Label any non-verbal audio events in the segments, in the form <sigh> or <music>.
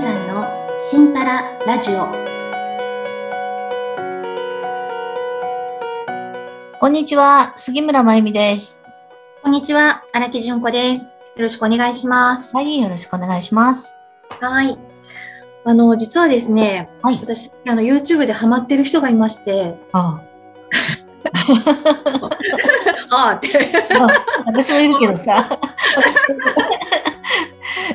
さんのシンパララジオこんにちは、杉村真由美です。こんにちは荒木純子ですよろしくお願いしますはい、よろしくお願いします。はいあの実はですねはい。私あの YouTube でハマってる人がいましてあ <laughs> ああってあ私もいるけどさ。<laughs>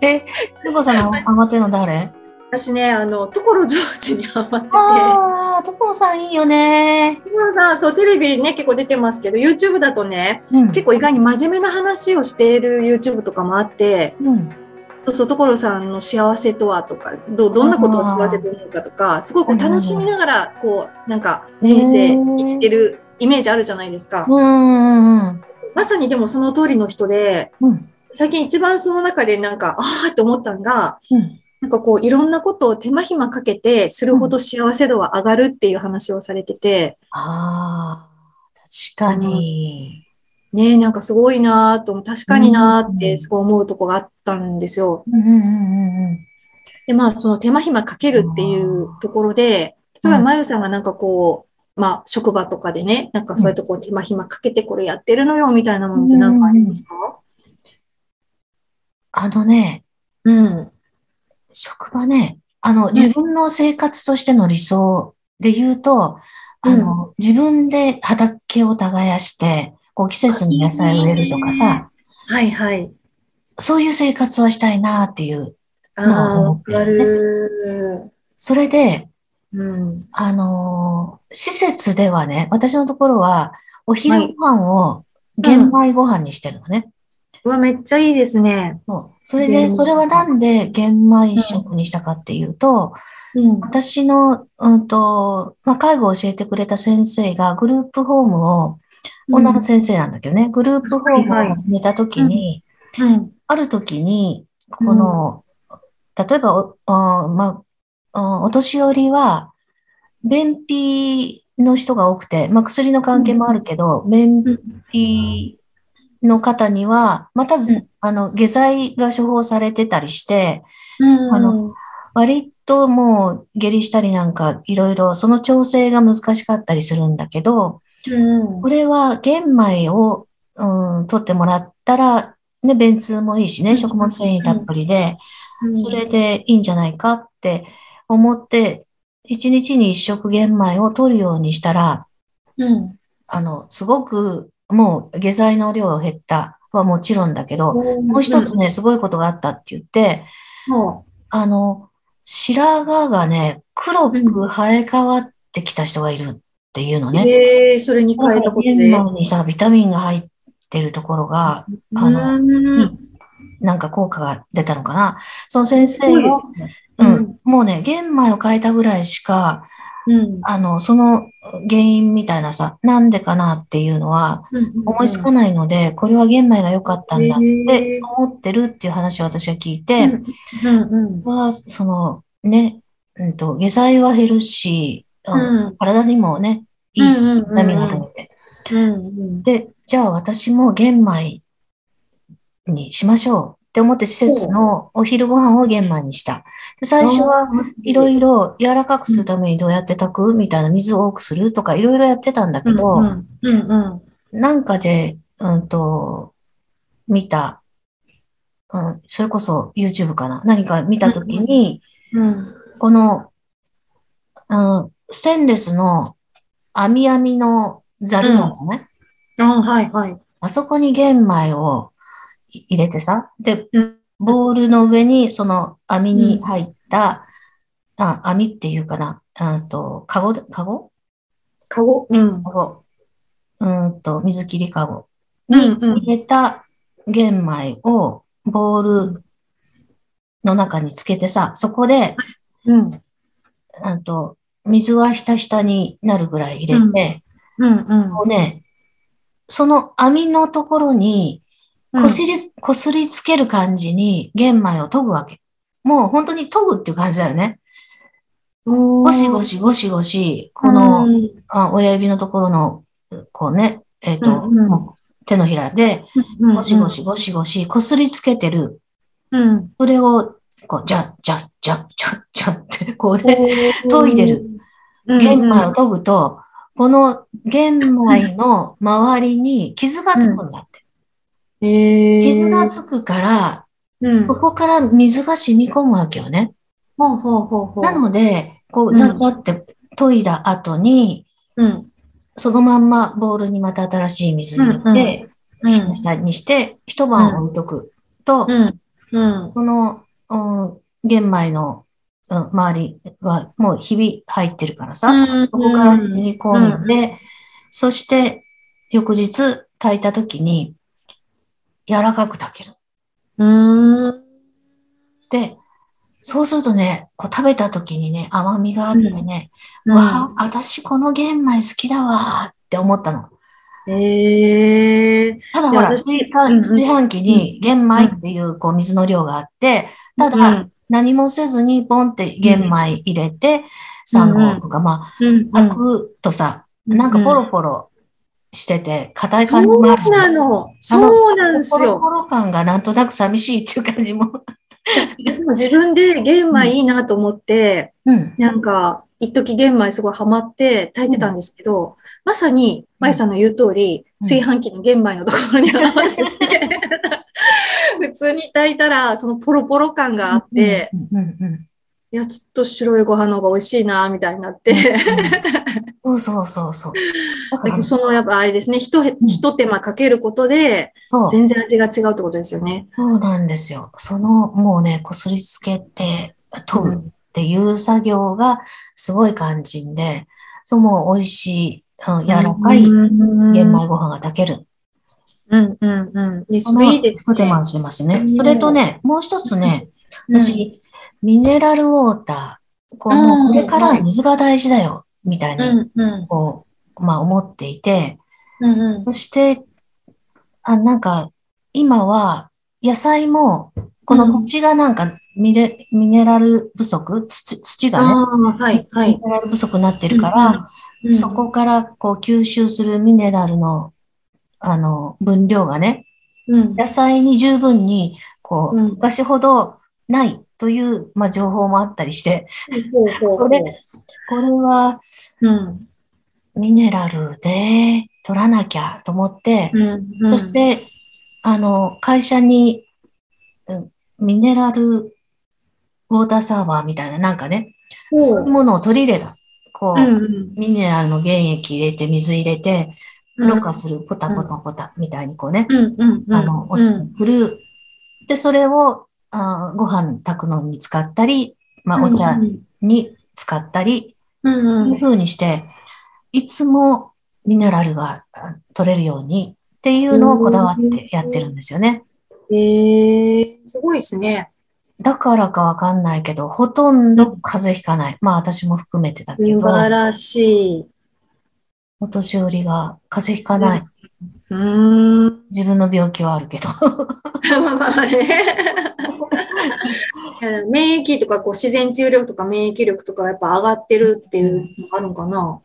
え、つぼさんのハマってるの誰？私ねあの所ジョージにハマっててああ、所さんいいよね。所さんそうテレビね結構出てますけど YouTube だとねうん。結構意外に真面目な話をしている YouTube とかもあってうん。そうそう、所さんの幸せとはとか、どどんなことを幸せと思うかとか、すごいこう楽しみながら、こう、なんか人生生きてるイメージあるじゃないですか。うんうんうん。まさにでもその通りの人で、うん。最近一番その中でなんか、ああって思ったのが、うん。なんかこう、いろんなことを手間暇かけてするほど幸せ度は上がるっていう話をされてて、ああ、確かに。ねえ、なんかすごいなーと、確かになーってすごい思うとこがあったんですよ。うんうんうんうんで、まあ、その手間暇かけるっていうところで、例えば、まゆさんがなんかこう、まあ、職場とかでね、なんかそういうところ手間暇かけてこれやってるのよ、みたいなものって何かありますか？あのね、うん。職場ね、あの、自分の生活としての理想で言うと、うんあの、自分で畑を耕して、こう季節に野菜を植えるとかさ、はいはい。そういう生活はしたいなっていう。ああ、わかる。それで、うん。あのー施設ではね、私のところは、お昼ご飯を玄米ご飯にしてるのね。うわ、めっちゃいいですね。そう。それで、うんそれはなんで玄米食にしたかっていうと、うん。私の、うんと、まあ、介護を教えてくれた先生がグループホームを、女の先生なんだけどね、グループホームを始めたときに、うん。あるときに、この、例えばお、あまあ、あお年寄りは、便秘の人が多くて、まあ、薬の関係もあるけど、便秘の方には、またずうんあの、下剤が処方されてたりして、うん。あの、割ともう下痢したりなんかいろいろその調整が難しかったりするんだけど、うん。これは玄米を、うん、取ってもらったら、ね、便通もいいしね、食物繊維たっぷりで、それでいいんじゃないかって思って、一日に一食玄米を取るようにしたら、うん。あの、すごくもう下剤の量が減った。はもちろんだけど、ももう一つね、すごいことがあったって言って、もあの、白髪がね、黒く生え変わってきた人がいるっていうのう、ね。ええ、それに変えたこと玄で。米にさ、ビタミンが入ってるところが、あのなんか効果が出たのかな。その先生すごいは、ですね。うん、もうね、玄米を変えたぐらいしか、うん。あの、その原因みたいなさ、なんでかなっていうのは思いつかないので、これは玄米が良かったんだって思ってるっていう話を私は聞いて、うん。は、その、ね、うんと、下剤は減るし、うんうん。体にもね、いいうんビタミンが入って。うん。で、じゃあ私も玄米にしましょうって思って施設のお昼ご飯を玄米にした。で最初はいろいろ柔らかくするためにどうやって炊く？みたいな水を多くするとかいろいろやってたんだけど、うんうんなんかで、うんと、見た、うん、それこそ YouTube かな。何か見たときに、うんこの、うん、ステンレスの網網のザルなんですね。あはいはい。あそこに玄米をい入れてさ、でうん、ボールの上にその網に入った、あ、網っていうかな、うんと、カゴで、カゴ？かご。うん。カゴ。うんと、水切りカゴにうんうん入れた玄米をボールの中につけてさ、そこで、うん。うんと、水はひたひたになるぐらい入れて、うんうん。こうね、その網のところに、こすり、こすりつける感じに玄米を研ぐわけ。もう本当に研ぐっていう感じだよね。ゴゴシゴシゴシゴシ、この、あ親指のところの、こうね、えっ、と、うんうん手のひらで、ゴシゴシゴシゴシ、こすりつけてる。うん。それをこう、じゃ、じゃ、じゃ、じゃ、じゃって、こうね、研いでる。玄米を研ぐと、この玄米の周りに傷がつくんだ傷がつくから、うん。そこから水が染み込むわけよね。ほうほうほうほう。なので、こう、うんザザって研いだ後に、うん。そのまんまボウルにまた新しい水入れて、下にして、一晩置いとくと、うん。うん。この、うん、玄米の、うん、周りはもうひび入ってるからさ、そこから染み込んで、そして翌日炊いた時に柔らかく炊ける。うん。で、そうするとね、こう食べた時にね、甘みがあってね、うん。わあ、私この玄米好きだわーって思ったの。ええただほら、炊飯器に玄米っていうこう水の量があって、ただ、何もせずにポンって玄米入れて、3合とか、まうん。あ、炊くとさ、なんかポロポロしてて、硬いそう感じもあるじゃ。なんの。そうなんですよ。ポロポロ感がなんとなく寂しいっていう感じも。でも自分で玄米いいなと思って、うん。なんか、一時玄米すごいハマって炊いてたんですけど、まさに、まゆさんの言う通り、うん炊飯器の玄米のところに合わせて、<laughs> 普通に炊いたら、そのポロポロ感があって、うんうんうんいや、ちょっと白いご飯の方が美味しいな、みたいになって、そうそうそうそう。だからそのやっぱあれですね、ひと、ひと手間かけることで、全然味が違うってことですよね。そうなんですよ。その、もうね、こすりつけて、研ぐっていう作業がすごい肝心で、そう、もう美味しい、うん、柔らかいうん玄米ご飯が炊ける。うんうんうん。そのいいですね。一手間してますねう。んそれとね、もう一つね、うん、私、ミネラルウォーター、こうこれからは水が大事だよ、みたいに、うんうん。こう、まあ思っていて、うんうん。そして、あ、なんか、今は、野菜も、この土地がなんかミネ、ミネラル不足？土、土がね、はい、はい。ミ。ネラル不足になってるから、うん、そこからこう吸収するミネラルの、あの、分量がね、うん、野菜に十分に、こう、うん。昔ほどないという、まあ、情報もあったりして、これ、これはうん、ミネラルで取らなきゃと思って、うん、そし、て、あの、会社に、うんミネラルウォーターサーバーみたいな、なんかね、ほうそういうものを取り入れた。こう、うん、うんミネラルの原液入れて、水入れて、うんろ過する、ポタポタポタみたいにこうね、うん、うん、うん。あの、落ちてくる。で、それを、あーご飯炊くのに使ったり、まあ、お茶うん、に使ったり、うん、うんいうふうにして、いつもミネラルがあ取れるようにっていうのをこだわってやってるんですよね。ええすごいですね。だからかわかんないけど、ほとんど風邪ひかない。まあ私も含めてだけ素ど、晴らしい。お年寄りが風邪ひかない。うーん。自分の病気はあるけど。<laughs> まあまあね。<laughs> 免疫とかこう自然治癒力とか免疫力とかやっぱ上がってるっていうのがあるのかな？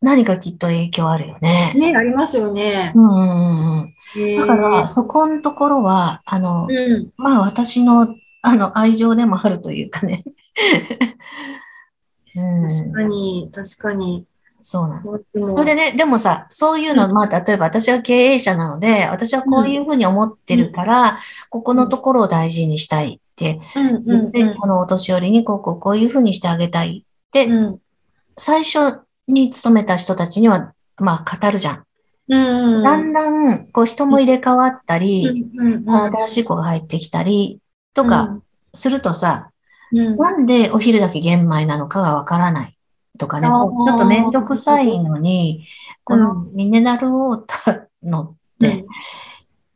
何かきっと影響あるよね。ね、ありますよねう。んうんだから、そこのところは、あの、うん。まあ私の、あの、愛情でもあるというかね。<laughs> うん、確かに、確かに。そうなの。それでね、でもさ、そういうの、まあ、例えば私は経営者なので、私はこういうふうに思ってるから、ここのところを大事にしたいって。うんうんうん。あの、お年寄りにこう、こう、こういうふうにしてあげたいって、うん。最初に勤めた人たちには、まあ、語るじゃん。うんだんだん、こう、人も入れ替わったり、うんうんあ新しい子が入ってきたり、とか、するとさ、うん。なんでお昼だけ玄米なのかがわからないとかね、ちょっとめんどくさいのに、このミネラルウォーターのって、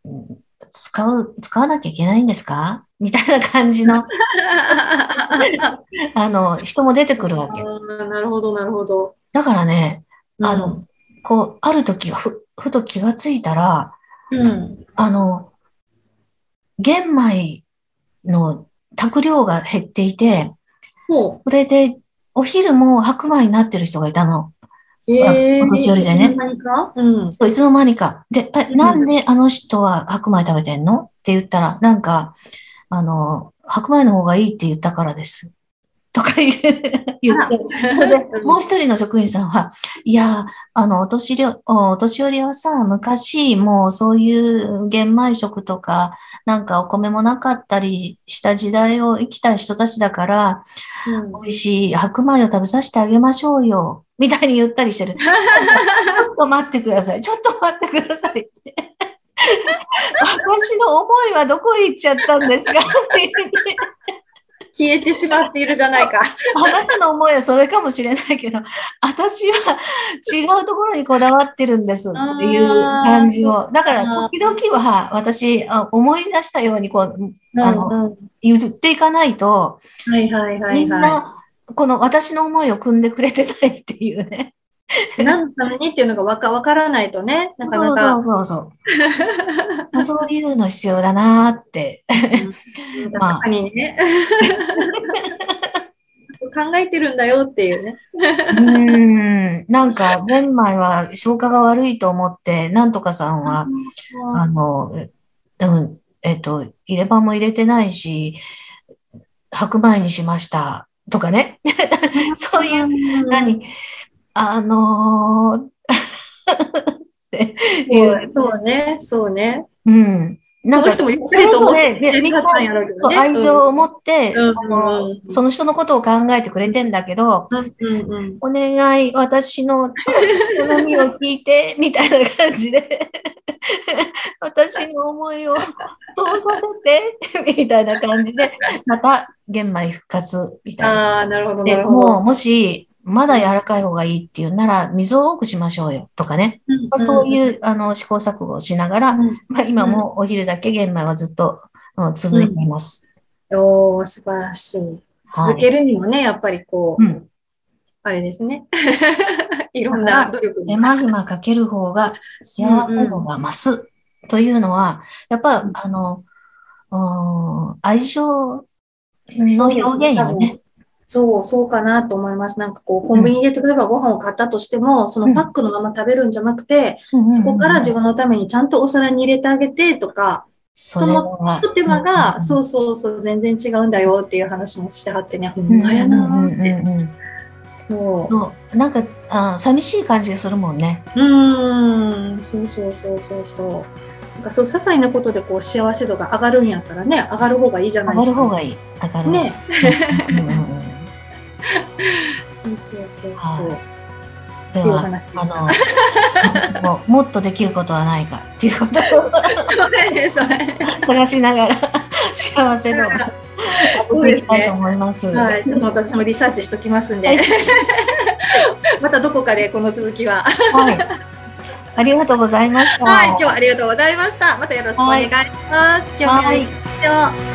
うん。使う、使わなきゃいけないんですか？<laughs> みたいな感じの、<laughs> あの、人も出てくるわけ。なるほど、なるほど。だからね、あうん。の、こう、ある時ふ、ふと気がついたら、うん。あの、玄米の炊く量が減っていて、ほそれで、お昼も白米になってる人がいたの。う。えー、お年寄りでねいつの間にか？うん。そう、いつの間にか。で、え、うんなんであの人は白米食べてんの？って言ったら、なんか、あの、白米の方がいいって言ったからです。とか言って、それで、もう一人の職員さんは、いや、あの、お年寄り、お年寄りはさ、昔、もうそういう玄米食とか、なんかお米もなかったりした時代を生きた人たちだから、うん美味しい白米を食べさせてあげましょうよ。みたいに言ったりしてる。<laughs> ちょっと待ってください。ちょっと待ってくださいって。<laughs> 私の思いはどこへ行っちゃったんですか消えてしまっているじゃないか。<laughs> あなたの思いはそれかもしれないけど、<laughs> 私は違うところにこだわってるんですっていう感じを。だから時々は私、あ思い出したようにこう、あのうんうん言っていかないと、はいはいはいはみんな、この私の思いを汲んでくれてないっていうね。い。<laughs> 何のためにっていうのがわかわからないとね、なかなそうか。そうそうそう。<laughs> そういうの必要だなーって。うんまあ確かにね。<laughs> 考えてるんだよっていうね。うーん。なんか、玄米は消化が悪いと思って、なんとかさんは、あの、うん、えっと、入れ歯も入れてないし、白米にしました。とかね。そういう、うん何あのー <laughs> っていう。そうね、そうね。うん。なんか、その人もそれぞれねみんなったんやろう愛情を持って、うんあのうんその人のことを考えてくれてんだけど、うんうんうんお願い、私の好みを聞いて、<laughs> みたいな感じで、<laughs> 私の思いを通させて、みたいな感じで、また玄米復活、みたいな。ああ、なるほど、なで、るほど。もう、もし、まだ柔らかい方がいいっていうなら、水を多くしましょうよ、とかね。まあ、そういう、あの、試行錯誤をしながら、うん。まあ、今もお昼だけ玄米はずっと、うん続いています。おー、素晴らしい。はい続けるにもね、やっぱりこう、うん。あれですね。<laughs> いろんな努力手間暇かける方が幸せ度が増すというのは、やっぱ、あの、うん愛情の表現よね。そう、そうかなと思います。なんかこう、コンビニで例えばご飯を買ったとしても、そのパックのまま食べるんじゃなくて、そこから自分のためにちゃんとお皿に入れてあげてとか、それは手間が、うんそうそうそう、全然違うんだよっていう話もしてはってね、ほうんんまやなーって。そう。なんかあ、寂しい感じがするもんね。うーん、そうそうそうそうそう。なんかそう、些細なことでこう幸せ度が上がるんやったらね、上がる方がいいじゃない上ですか。がる方がいい。上がる方がいい。ね。そうそうそうでは、あ。の、<laughs> もうもっとできることはないかっていうことを。探しながら幸せ度を上げていきたいと思います。はい、私もリサーチしときますんで、はい <laughs> またどこかでこの続きは。はい。ありがとうございました。はい、今日はありがとうございました。またよろしくお願いします。今日も良い。